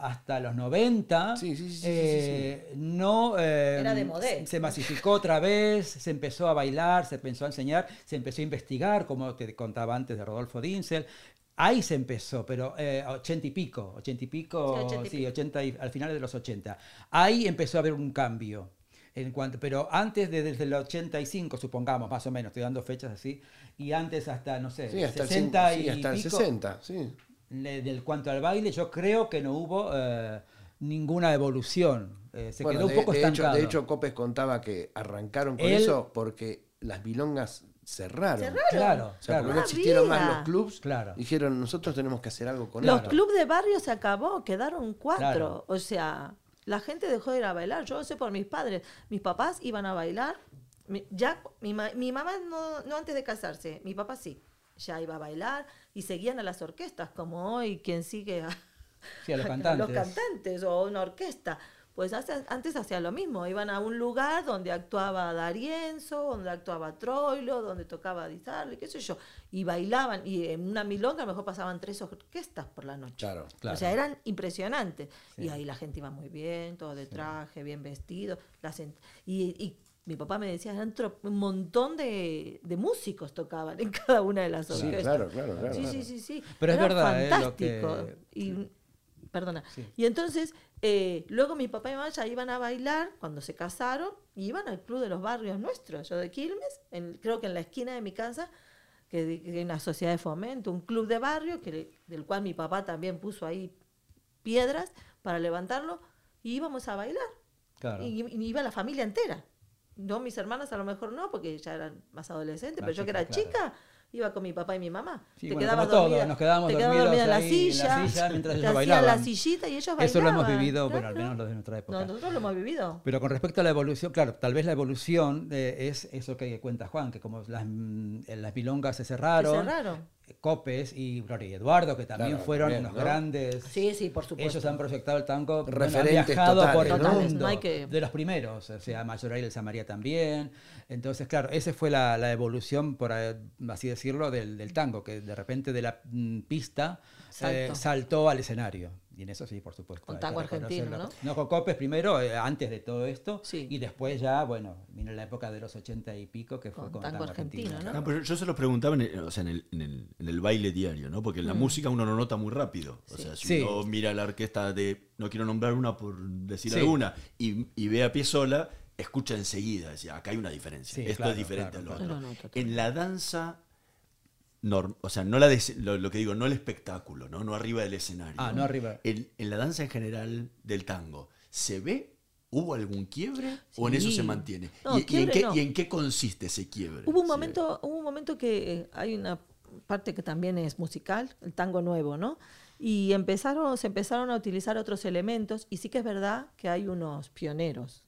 hasta los 90 Sí, sí, sí, sí, eh, no eh, Era de modé. se- masificó otra vez se empezó a bailar se empezó a enseñar se empezó a investigar como te contaba antes de Rodolfo Dinsel Ahí se empezó, pero eh, ochenta y pico, ochenta y pico, Sí, ochenta y sí, pico. 80 y- al final de los 80. Ahí empezó a haber un cambio. En cuanto, pero antes de, desde el 85, supongamos, más o menos, estoy dando fechas así, y antes hasta, no sé, Sí, hasta 60 el, y sí, hasta el pico, 60, sí. Del cuanto al baile, yo creo que no hubo eh, ninguna evolución. Eh, se Bueno, quedó un de, poco de hecho, estancado. de hecho, Copes contaba que arrancaron con Él- eso porque las milongas cerraron. Cerraron. Claro, O sea, claro. porque no existieron más los clubs. Claro. Dijeron, nosotros tenemos que hacer algo con Los clubes de barrio se acabó, quedaron cuatro. Claro. O sea, la gente dejó de ir a bailar. Yo lo sé por mis padres. Mis papás iban a bailar. Mi- Ya, mi, ma- mi mamá no, no antes de casarse, mi papá sí. Ya iba a bailar y seguían a las orquestas, como hoy quien sigue a, Sí, a los los cantantes. o una orquesta. Pues hace- antes hacían lo mismo, iban a un lugar donde actuaba Darienzo, donde actuaba Troilo, donde tocaba Di Sarli, qué sé yo, y bailaban, y en una milonga a lo mejor pasaban tres orquestas por la noche. Claro. Claro. O sea, eran impresionantes. Sí. Y ahí la gente iba muy bien, todo de traje, bien vestido. en- y, y mi papá me decía, eran un montón de, de músicos tocaban en cada una de las Sí, orquestas. claro, claro, claro. Sí, claro. sí, sí, sí. Pero es verdad, eh, lo fantástico. que- Y, perdona. Sí. Y entonces, eh, luego mi papá y mamá ya iban a bailar cuando se casaron y iban al club de los barrios nuestros, yo de Quilmes, en- creo que en la esquina de mi casa, que, hay una sociedad de fomento, un club de barrio, que, le- del cual mi papá también puso ahí piedras para levantarlo, y íbamos a bailar. Claro. Y, y iba la familia entera. No, mis hermanas a lo mejor no, porque ya eran más adolescentes, Más pero yo que era claro. chica, iba con mi papá y mi mamá. Sí, te bueno, quedabas como dormida, nos quedábamos te quedabas dormidos dormida en la ahí en la silla, mientras ellos la bailaban. sillita y ellos Eso lo hemos bailaban, vivido, bueno, al menos los de nuestra época. No, nosotros lo hemos vivido. Pero con respecto a la evolución, claro, tal vez la evolución eh, es eso que cuenta Juan, que como las, mm, las milongas se Se cerraron, cerraron. Copes y Gloria y Eduardo, que también Claro, fueron también, unos ¿no? grandes. Sí, sí, por supuesto. Ellos han proyectado el tango, Referentes viajado por el mundo, no hay que- de los primeros, o sea, Mayoral y Elsa María también. Entonces, claro, esa fue la, la evolución, por así decirlo, del, del tango, que de repente de la mm, pista eh, saltó al escenario. Y en eso sí, por supuesto. Con tango argentino. ¿no? No, con Copes primero, eh, antes de todo esto, Sí. y después ya, bueno, vino la época de los ochenta y pico que fue Con con, tango argentino, ¿no? Pero yo se los preguntaba en el, o sea, en, el, en el- en el baile diario, ¿no? Porque en la música uno lo nota muy rápido. O Mm. Sí. sea, si Sí. uno mira la orquesta de, no quiero nombrar una por decir Sí. alguna, y, y ve a pie sola, escucha enseguida, decía, acá hay una diferencia. Sí, Esto claro, es diferente claro, a lo claro. otro. En la danza, norm- o sea, no la des- lo, lo que digo, no el espectáculo, ¿no? No arriba del escenario. Ah, no arriba. En, en la danza en general del tango, ¿se ve? ¿Hubo algún quiebre o en eso se mantiene? No, ¿Y, y en qué, no. y en qué consiste ese quiebre? Hubo un momento, hubo un momento que eh, hay una parte que también es musical, el tango nuevo, ¿no? Y empezaron, se empezaron a utilizar otros elementos, y sí que es verdad que hay unos pioneros,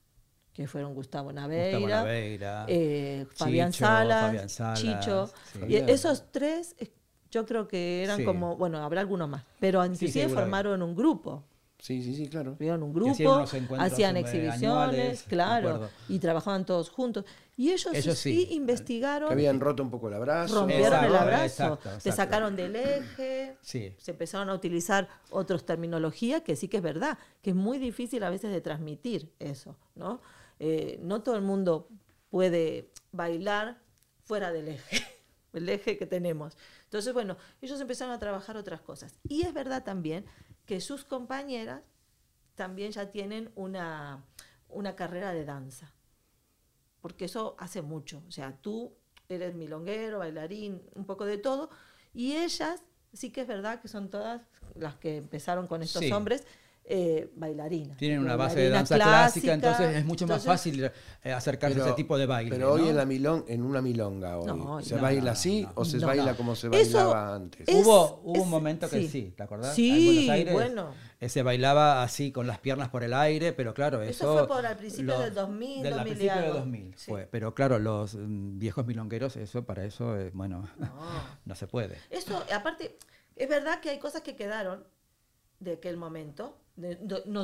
que fueron Gustavo Naveira, Gustavo Naveira, eh, Fabián, Chicho, Salas, Fabián Salas, Chicho. sí. Y esos tres, eh, yo creo que eran Sí. como, bueno, habrá algunos más, pero inclusive seguro. formaron un grupo. Sí, sí, sí, claro. Tuvieron un hacían grupo, hacían exhibiciones, anuales, claro, y trabajaban todos juntos. Y ellos, Ellos sí, sí. investigaron, Que habían roto un poco el abrazo. rompieron Exacto, el abrazo, exacto, sacaron del eje, Sí. se empezaron a utilizar otras terminologías que sí que es verdad, que es muy difícil a veces de transmitir eso, ¿no? Eh, no todo el mundo puede bailar fuera del eje, el eje que tenemos. Entonces, bueno, ellos empezaron a trabajar otras cosas. Y es verdad también que sus compañeras también ya tienen una, una carrera de danza porque eso hace mucho. O sea, tú eres milonguero, bailarín, un poco de todo, y ellas sí que es verdad que son todas las que empezaron con estos Sí. hombres. Eh, bailarinas. Tienen una base de danza clásica, entonces es mucho más fácil eh, acercarse a ese tipo de baile. Pero hoy ¿no? en, la milong, en una milonga hoy, No, ¿se no, baila no, así no. o se No, baila no. como se Eso bailaba antes? es- Hubo, hubo es- un momento que sí. sí, ¿te acordás? Sí, en Buenos Aires bueno. eh, se bailaba así con las piernas por el aire, pero claro, eso... Eso fue por al principio del 2000, del 2000 y principio del algo. 2000 Sí. fue. Pero claro, los mm, viejos milongueros, eso para eso, eh, bueno, no se puede. Eso, aparte, es verdad que hay cosas que quedaron de aquel momento.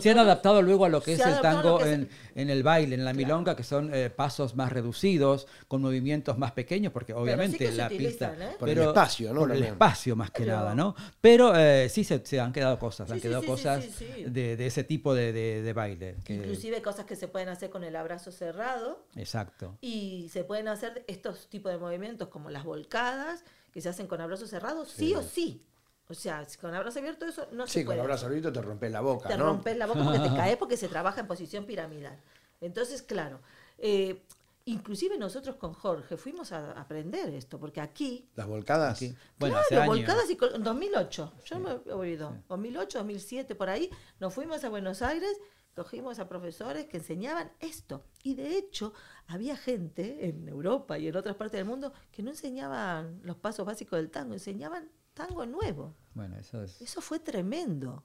Se han adaptado luego a lo que es el tango es en, el- en el baile, en la Claro. milonga, que son eh, pasos más reducidos, con movimientos más pequeños, porque obviamente la utilizan, pista... ¿eh? Por el espacio, ¿no? Por el espacio más que Pero- nada, ¿no? Pero eh, sí se, se han quedado cosas, Sí, han quedado sí, sí, cosas sí, sí. De, de ese tipo de, de- de baile. que- Inclusive cosas que se pueden hacer con el abrazo cerrado. Exacto. Y se pueden hacer estos tipos de movimientos como las volcadas, que se hacen con abrazo cerrado, sí, o sí. O sea, si con abrazo abierto eso no se Sí, con puede. el abrazo abierto te rompe la boca, te ¿no? rompes la boca porque te caes porque se trabaja en posición piramidal. Entonces, claro, eh, inclusive nosotros con Jorge fuimos a aprender esto, porque aquí... Las volcadas. Aquí. Bueno, claro, hace años. volcadas y en 2008, yo me he olvidado, 2008, 2007, por ahí, nos fuimos a Buenos Aires, cogimos a profesores que enseñaban esto. Y de hecho, había gente en Europa y en otras partes del mundo que no enseñaban los pasos básicos del tango, enseñaban tango nuevo. Bueno, eso es... Eso fue tremendo.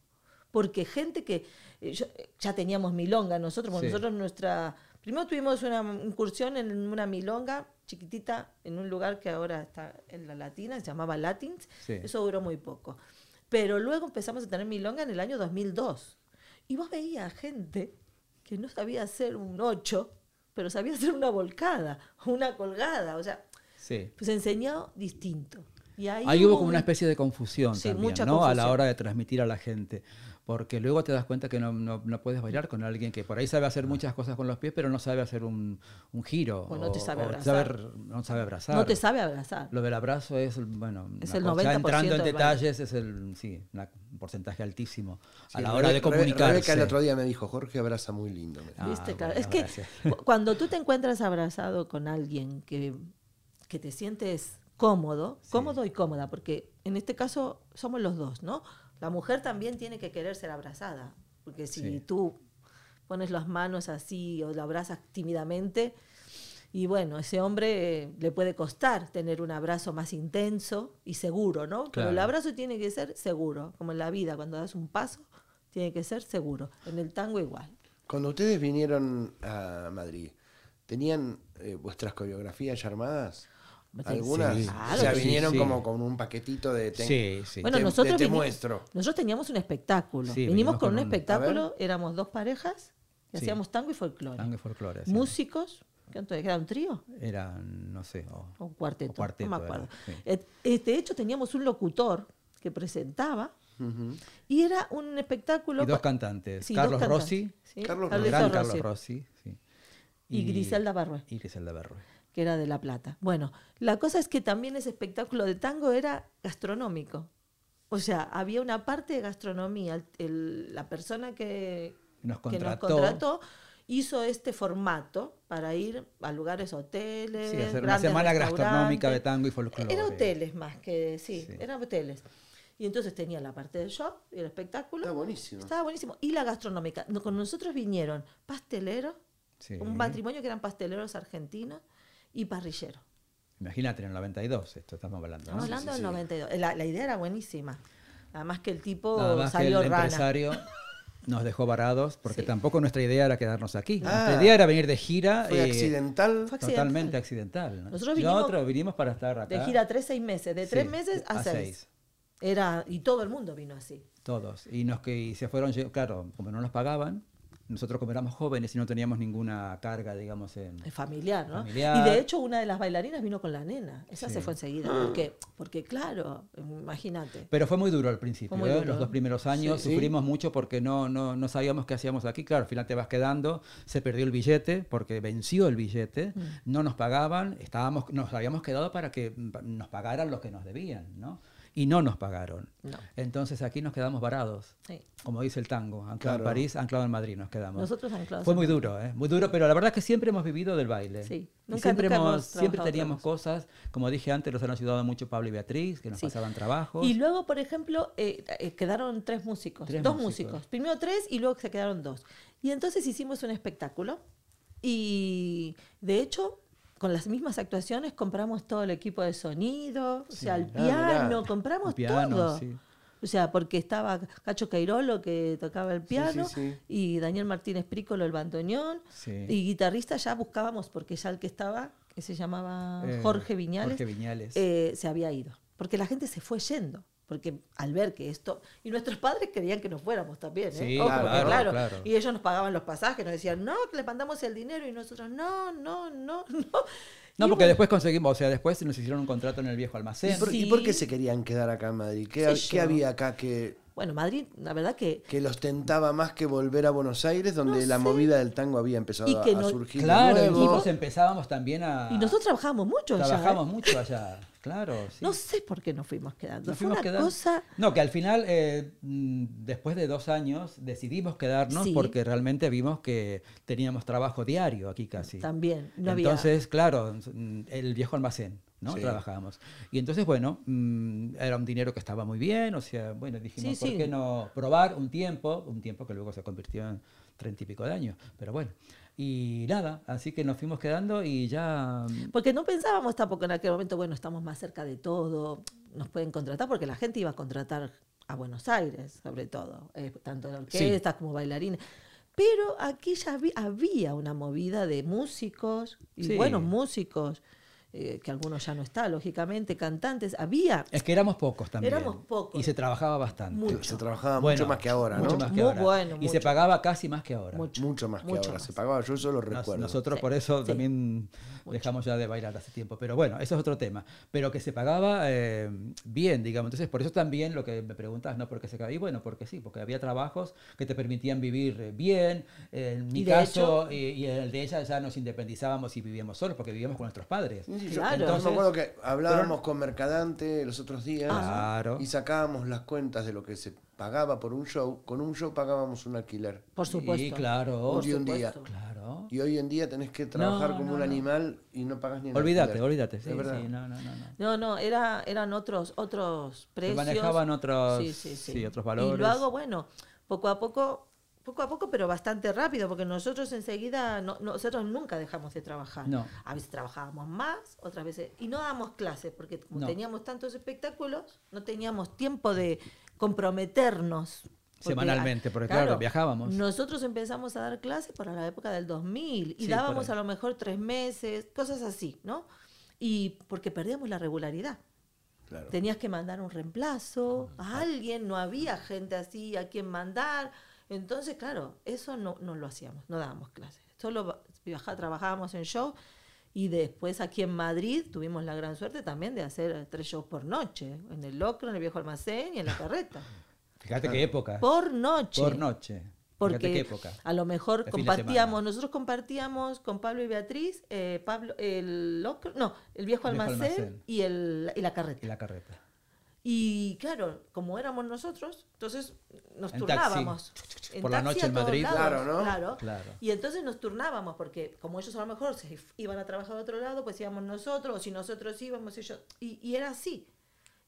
Porque gente que eh, yo- ya teníamos milonga nosotros, Sí. nosotros nuestra... Primero tuvimos una incursión en una milonga chiquitita en un lugar que ahora está en la Latina, se llamaba Latins. Sí. Eso duró muy poco. Pero luego empezamos a tener milonga en el año 2002. Y vos veías gente que no sabía hacer un ocho, pero sabía hacer una volcada, una colgada. O sea, Sí. pues enseñó distinto. Y ahí, Ahí hubo como una un- especie de confusión Sí, también, mucha ¿no? A la confusión. hora de transmitir a la gente. Porque luego te das cuenta que no, no- no puedes bailar con alguien que por ahí sabe hacer muchas cosas con los pies, pero no sabe hacer un, un giro. O no te sabe o abrazar. saber- no sabe abrazar. No te sabe abrazar. Lo del abrazo es, bueno, Es el cosa- 90% entrando en detalles es el, sí, un porcentaje altísimo a Sí, la hora de comunicarse. Rebeca el otro día me dijo, Jorge abraza muy lindo. Ah, ¿Viste? Claro. bueno, es que gracias. cuando tú te encuentras abrazado con alguien que, que te sientes cómodo, Sí. cómodo y cómoda, porque en este caso somos los dos, ¿no? La mujer también tiene que querer ser abrazada, porque si Sí. tú pones las manos así o la abrazas tímidamente, y bueno, ese hombre eh, le puede costar tener un abrazo más intenso y seguro, ¿no? Pero el abrazo tiene que ser seguro, como en la vida, cuando das un paso, tiene que ser seguro. En el tango igual. Cuando ustedes vinieron a Madrid, ¿tenían eh, vuestras coreografías ya armadas? ¿Algunas? Sí. Claro sí, vinieron sí. como con un paquetito de... sí. Bueno, te- nosotros, te muestro. nosotros teníamos un espectáculo. Sí, Vinimos venimos con, con un un- espectáculo, éramos dos parejas y Sí. hacíamos tango y folclore. Tango y folclore. sí. Músicos, ¿cuánto era un trío? Era, no sé. o- O un cuarteto, O cuarteto no me era, acuerdo. sí. Et- eh, De hecho, teníamos un locutor que presentaba Y era un espectáculo... Y dos cantantes, Sí, Carlos dos cantantes, Rossi, sí, Carlos Rossi, Carlos Rossi, sí. Y Griselda Barrué. Y Griselda Barrué. Que era de La Plata. Bueno, la cosa es que también ese espectáculo de tango era gastronómico. O sea, había una parte de gastronomía. El- el- la persona que, Nos que nos contrató. hizo este formato para ir a lugares, hoteles. Sí, hacer una grandes semana gastronómica de tango y folclore. Era hoteles más que, sí, Sí. eran hoteles. Y entonces tenía la parte del shop y el espectáculo. Está buenísimo. Estaba buenísimo. Y la gastronómica. Con nosotros vinieron pasteleros, Sí. un matrimonio que eran pasteleros argentinos y parrilleros. Imagínate, en el 92, esto estamos hablando. ¿no? Estamos hablando del 92. La, la idea era buenísima. Nada más que el tipo Nada más que el salió rana. empresario nos dejó varados porque Sí. tampoco nuestra idea era quedarnos aquí. Ah. nuestra idea era venir de gira. Fue eh, accidental. Fue Totalmente accidental. ¿no? Nosotros vinimos Nosotros vinimos para estar acá. De gira tres, seis meses. De tres Sí, meses a, a seis. seis. Era, y todo el mundo vino así. Todos. Y nos que y se fueron, claro, como no nos pagaban, nosotros como éramos jóvenes y no teníamos ninguna carga, digamos, en... Familiar, ¿no? Familiar. Y de hecho, una de las bailarinas vino con la nena. Esa Sí. se fue enseguida. Porque, porque claro, imagínate. Pero fue muy duro al principio, ¿eh? duro. los dos primeros años Sí. sufrimos mucho porque no, no, no sabíamos qué hacíamos aquí. Claro, al final te vas quedando, se perdió el billete porque venció el billete, Mm. no nos pagaban, estábamos, nos habíamos quedado para que nos pagaran lo que nos debían, ¿no? Y no nos pagaron. No. Entonces aquí nos quedamos varados, Sí. como dice el tango, anclado en. París, anclado en Madrid nos quedamos. Nosotros anclados Fue en muy Madrid. duro, ¿eh? muy duro, pero la verdad es que siempre hemos vivido del baile. Sí, nunca- siempre, nunca hemos, hemos siempre teníamos cosas, como dije antes, nos han ayudado mucho Pablo y Beatriz, que nos Sí. pasaban trabajos. Y luego, por ejemplo, eh, eh, quedaron tres músicos, Tres dos músicos. músicos. Primero tres y luego se quedaron dos. Y entonces hicimos un espectáculo y de hecho con las mismas actuaciones compramos todo el equipo de sonido, o sea, el mirá. piano, compramos piano, todo. sí. O sea, porque estaba Cacho Cairolo que tocaba el piano sí, y Daniel Martínez Prícolo el bandoneón y guitarrista ya buscábamos porque ya el que estaba, que se llamaba Eh, Jorge Viñales, Jorge Viñales. eh, se había ido. Porque la gente se fue yendo. Porque al ver que esto. Y nuestros padres querían que nos fuéramos también. ¿eh? Sí, Ojo, claro, porque, claro, claro. Y ellos nos pagaban los pasajes, nos decían, no, que le mandamos el dinero. Y nosotros, no, no, no, no. No, Y porque bueno, después conseguimos, o sea, después nos hicieron un contrato en el viejo ¿Y almacén. por, y Sí. por qué se querían quedar acá en Madrid? ¿Qué, había acá que, Bueno, Madrid, la verdad que. que los tentaba más que volver a Buenos Aires, donde No la sé. movida del tango había empezado Y a, que a no- surgir de Claro, y nosotros empezábamos también a... Y nosotros trabajábamos mucho allá. ¿eh? Trabajamos mucho allá, claro. sí. No sé por qué nos fuimos quedando. Nos Fue una quedando- cosa. No, que al final, eh, mm, después de dos años, decidimos quedarnos Sí. porque realmente vimos que teníamos trabajo diario aquí casi. También. No había. entonces, claro, mm, el viejo almacén, ¿no? Sí. Trabajábamos. Y entonces, bueno, mm, era un dinero que estaba muy bien, o sea, bueno, dijimos, Sí, ¿por sí. qué no probar un tiempo? Un tiempo que luego se convirtió en treinta y pico de años, pero bueno. Y nada, así que nos fuimos quedando y ya... mm, Porque no pensábamos tampoco en aquel momento, bueno, estamos más cerca de todo, nos pueden contratar, porque la gente iba a contratar a Buenos Aires, sobre todo, eh, tanto en orquestas como bailarines. Pero aquí ya había, había una movida de músicos, y Sí. buenos músicos, eh, que algunos ya no están, lógicamente, cantantes. Había Es que éramos pocos también. Éramos pocos. Y se trabajaba bastante. Mucho. Se trabajaba Bueno, mucho más que ahora, ¿no? Mucho más que Muy ahora. bueno, y se pagaba casi más que ahora. mucho. Mucho más que Mucho ahora. más. Se pagaba, yo eso lo Nos- recuerdo. nosotros Sí, por eso sí. también dejamos ya de bailar hace tiempo. Pero bueno, eso es otro tema. Pero que se pagaba eh, bien, digamos. Entonces, por eso también lo que me preguntas, ¿no? ¿Por qué se pagaba? Y bueno, porque sí, porque había trabajos que te permitían vivir eh, bien. En mi caso, hecho- y, y en el de ella ya nos independizábamos y vivíamos solos, porque vivíamos con nuestros padres. Sí, yo- Claro. yo me Entonces- acuerdo que hablábamos con Mercadante los otros días Claro. y sacábamos las cuentas de lo que se pagaba por un show. Con un show pagábamos un alquiler. Por supuesto. Claro. Por Hoy en día. supuesto. Claro. Y hoy en día tenés que trabajar No, como no, un no. animal y no pagas ni el Olvídate, olvídate. Es Sí, verdad. sí, no, no, no. no. No, no, era, eran otros, otros Se precios. manejaban otros, Sí, sí, sí. sí, otros valores. Y luego, bueno, poco a poco, poco a poco, pero bastante rápido, porque nosotros enseguida, no, nosotros nunca dejamos de trabajar. No. A veces trabajábamos más, otras veces, y no dábamos clases, porque como No. teníamos tantos espectáculos, no teníamos tiempo de comprometernos. Porque, Semanalmente, porque, claro, viajábamos. Nosotros empezamos a dar clases para la época del 2000 y Sí, dábamos a lo mejor tres meses, cosas así, ¿no? Y porque perdíamos la regularidad. Claro. Tenías que mandar un reemplazo a alguien, no había gente así a quien mandar. Entonces, claro, eso no, no lo hacíamos, no dábamos clases. Solo trabajábamos en show y después aquí en Madrid tuvimos la gran suerte también de hacer tres shows por noche, en el Locro, en el Viejo Almacén y en la Carreta. Fíjate qué época. Por noche. Por noche. Porque Fíjate qué época. a lo mejor compartíamos, nosotros compartíamos con Pablo y Beatriz, eh, Pablo, el locro, no, el viejo El viejo almacén, almacén. y, el, y la Y carreta. la carreta. Y claro, como éramos nosotros, entonces nos En turnábamos. taxi. En Por la taxi noche a en Madrid. lados, Claro, ¿no? Claro. Claro. Y entonces nos turnábamos, porque como ellos a lo mejor se iban a trabajar a otro lado, pues íbamos nosotros, o si nosotros íbamos, ellos. Y, y era así.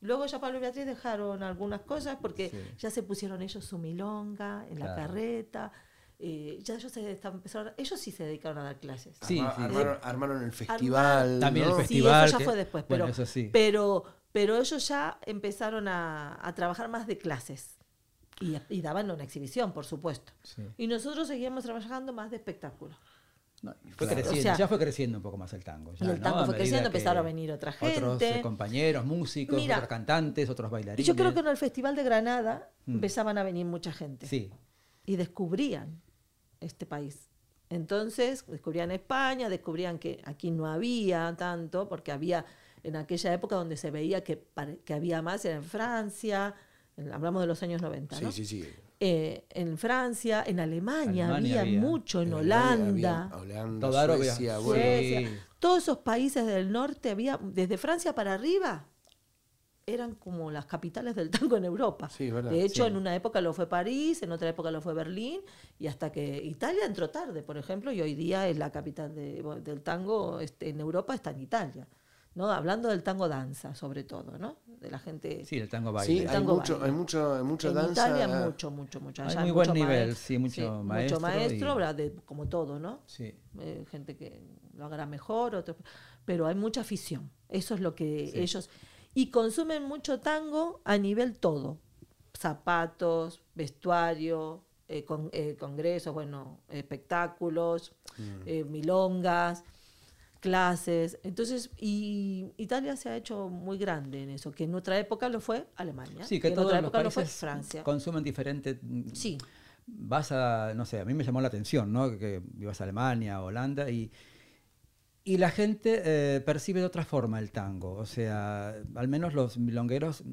Luego ya Pablo y Beatriz dejaron algunas cosas porque Sí. ya se pusieron ellos su milonga en la carreta. eh, ya ellos se estaban- empezaron, ellos sí se dedicaron a dar clases. Sí, Arma- sí. armaron, armaron el festival. También el festival. Sí, eso ya que- fue después, bueno, pero, eso sí. pero, pero ellos ya empezaron a, a trabajar más de clases y, y daban una exhibición, por supuesto. Sí. Y nosotros seguíamos trabajando más de espectáculo. No, fue Claro. creciendo, O sea, ya fue creciendo un poco más el tango. ya, y el tango fue creciendo, empezaron a venir otra gente. Otros eh, compañeros, músicos, Mira, otros cantantes, otros y bailarines. yo creo que en el Festival de Granada Mm. empezaban a venir mucha gente Sí, y descubrían este país. Entonces descubrían España, descubrían que aquí no había tanto, porque había en aquella época donde se veía que, que había más, era en Francia, en- hablamos de los años 90, ¿no? Sí, sí, sí. Eh, en Francia, en Alemania, Alemania había, había. mucho, en, En Holanda, había Holanda, Toda. Suecia, Sí. bueno. Suecia. todos esos países del norte había, desde Francia para arriba, eran como las capitales del tango en Europa. Sí, verdad, de hecho, sí. en una época lo fue París, en otra época lo fue Berlín, y hasta que Italia entró tarde, por ejemplo, y hoy día es la capital de- del tango este, en Europa, está en Italia. ¿No? Hablando del tango danza, sobre todo, ¿no? De la gente... sí, el tango Sí, baile. Hay tango mucho, baile. hay mucho, hay mucho en danza. Italia mucho, mucho, mucho. Hay muy buen mucho nivel, maes- sí, mucho maestro Mucho maestro, de- como todo, ¿no? Sí. eh, gente que lo haga mejor, otros, pero hay mucha afición. Eso es lo que Sí. ellos... Y consumen mucho tango a nivel todo. Zapatos, vestuario, eh, con- eh, congresos, bueno, espectáculos, eh, milongas, clases. Entonces, y Italia se ha hecho muy grande en eso, que en otra época lo fue Alemania, Sí, que en todos otra los época lo fue países Francia. consumen diferente. mm, Sí, Vas a, no sé, a mí me llamó la atención, ¿no? Que, que ibas a Alemania, Holanda y, y la gente eh, percibe de otra forma el tango. O sea, al menos los milongueros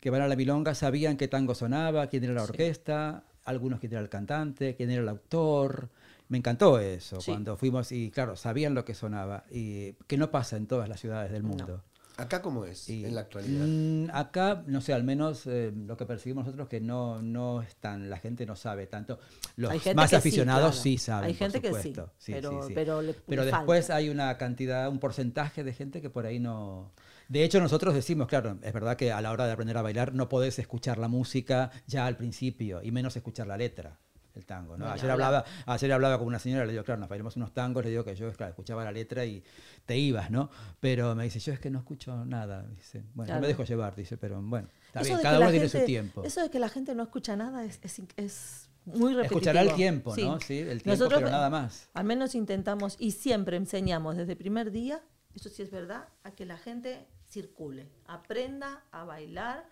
que van a la milonga sabían qué tango sonaba, quién era la Sí. orquesta, algunos quién era el cantante, quién era el autor. Me encantó eso Sí. cuando fuimos y claro, sabían lo que sonaba y que no pasa en todas las ciudades del mundo. Acá cómo es Y, en la actualidad. mm, acá, no sé, al menos eh, lo que percibimos nosotros que no, no es tan, la gente no sabe tanto. Los más que sí, aficionados claro. sí, saben. Hay por gente que sí, supuesto. Sí, pero- sí, sí. pero le- Pero le después falta. hay una cantidad, un porcentaje de gente que por ahí no. De hecho, nosotros decimos, claro, es verdad que a la hora de aprender a bailar no podés escuchar la música ya al principio y menos escuchar la letra. El tango, ¿no? Ayer, hablaba, ayer hablaba con una señora, le digo, claro, nos bailamos unos tangos, le digo que yo claro, escuchaba la letra y te ibas, ¿no? Pero me dice, yo es que no escucho nada, dice. Bueno, Claro. me dejo llevar, dice, pero bueno, está Eso bien, cada uno tiene su tiempo. Eso de que la gente no escucha nada es, es, es muy repetitivo. Escuchará el tiempo, Sí. ¿no? Sí, el tiempo, Nosotros, pero nada más. Al menos intentamos y siempre enseñamos desde el primer día, eso sí es verdad, a que la gente circule, aprenda a bailar.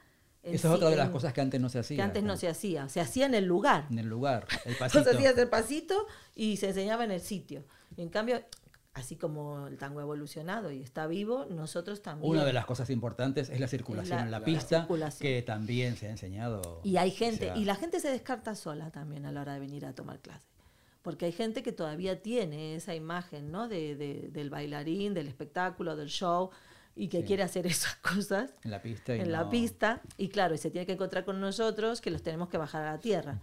Esa es otra de las cosas que antes no se hacía. que antes no se hacía. Se hacía en el lugar. En el lugar, el Entonces pasito. hacías el pasito y se enseñaba en el sitio. Y en cambio, así como el tango ha evolucionado y está vivo, nosotros también. Una de las cosas importantes es la circulación la- en la la pista, circulación. que también se ha enseñado. Y hay gente, o sea, y la gente se descarta sola también a la hora de venir a tomar clase. Porque hay gente que todavía tiene esa imagen ¿no? de, de- del bailarín, del espectáculo, del show, y que Sí. quiere hacer esas cosas en la pista. y en la no- pista. Y claro, y se tiene que encontrar con nosotros que los tenemos que bajar a la tierra.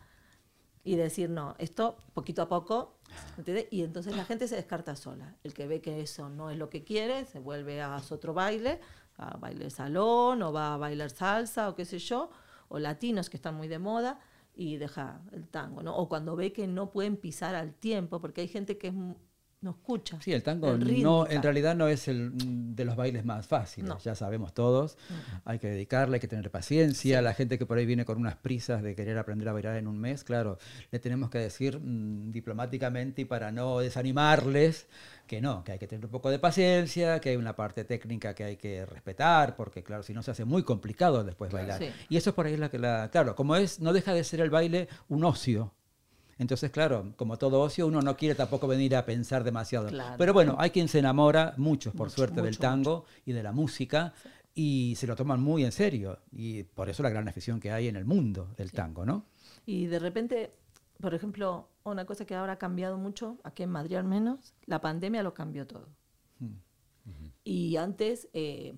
Y decir, no, esto poquito a poco, ¿entiendes? Y entonces la gente se descarta sola. El que ve que eso no es lo que quiere, se vuelve a otro baile, a baile salón, o va a bailar salsa, o qué sé yo, o latinos que están muy de moda, y deja el tango, ¿no? O cuando ve que no pueden pisar al tiempo, porque hay gente que es no escucha. Sí, el tango el no, en realidad no es el mm, de los bailes más fáciles, No. ya sabemos todos. Hay que dedicarle, hay que tener paciencia. La gente que por ahí viene con unas prisas de querer aprender a bailar en un mes, claro, le tenemos que decir mm, diplomáticamente y para no desanimarles que no, que hay que tener un poco de paciencia, que hay una parte técnica que hay que respetar, porque claro, si no se hace muy complicado después bailar. Sí. Y eso es por ahí la que la, claro, como es, no deja de ser el baile un ocio. Entonces, claro, como todo ocio, uno no quiere tampoco venir a pensar demasiado. Claro. Pero bueno, hay quien se enamora, muchos por Mucho, suerte, del mucho, tango y de la música. y se lo toman muy en serio. Y por eso la gran afición que hay en el mundo del tango, ¿no? Y de repente, por ejemplo, una cosa que ahora ha cambiado mucho, aquí en Madrid al menos, la pandemia lo cambió todo. Y antes eh,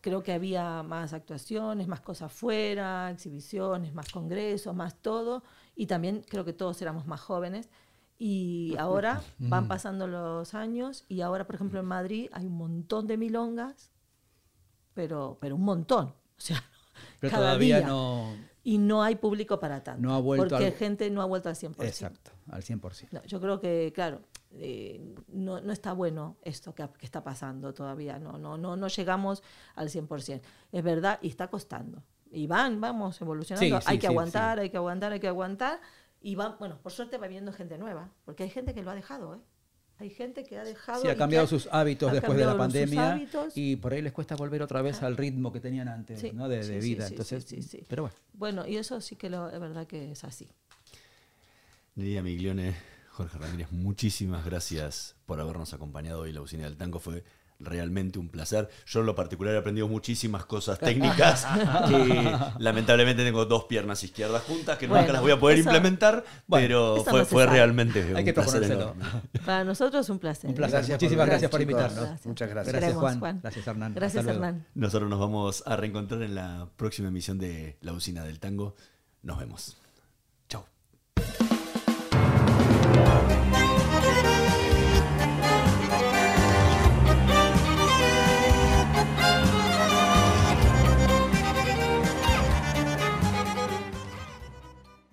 creo que había más actuaciones, más cosas fuera, exhibiciones, más congresos, más todo. Y también creo que todos éramos más jóvenes. Y ahora van pasando los años y ahora, por ejemplo, en Madrid hay un montón de milongas, pero, pero un montón. O sea, Pero cada todavía día. no... Y no hay público para tanto. No ha vuelto Porque al- gente no ha vuelto al 100%. Exacto, al 100%. No, yo creo que, claro, eh, no, no está bueno esto que, que está pasando todavía. No, no, no, no llegamos al 100%. Es verdad, y está costando. Y van, vamos evolucionando. Sí, hay que sí, aguantar, hay que aguantar, hay que aguantar. Y van, bueno, por suerte va viendo gente nueva. Porque hay gente que lo ha dejado, ¿eh? Hay gente que ha dejado. Sí, ha cambiado sus hábitos después de la pandemia y por ahí les cuesta volver otra vez al ritmo que tenían antes, Sí, ¿no? De, sí, de vida. sí, Entonces, sí, sí, sí. pero bueno. Bueno, y eso sí que lo, es verdad que es así. Lidia Miglione, Jorge Ramírez, muchísimas gracias por habernos acompañado hoy en la Usina del Tango. Fue realmente un placer. Yo en lo particular he aprendido muchísimas cosas técnicas que lamentablemente tengo dos piernas izquierdas juntas que nunca las voy a poder eso- implementar, Bueno, pero fue, no fue realmente Hay un que placer enorme. Para nosotros es un placer. Un placer. Gracias por Muchísimas gracias por invitarnos. Gracias. Muchas gracias. Gracias, Esperemos, Juan. Gracias, Hernán. Gracias, Hasta luego. Hernán. Nosotros nos vamos a reencontrar en la próxima emisión de La Usina del Tango. Nos vemos.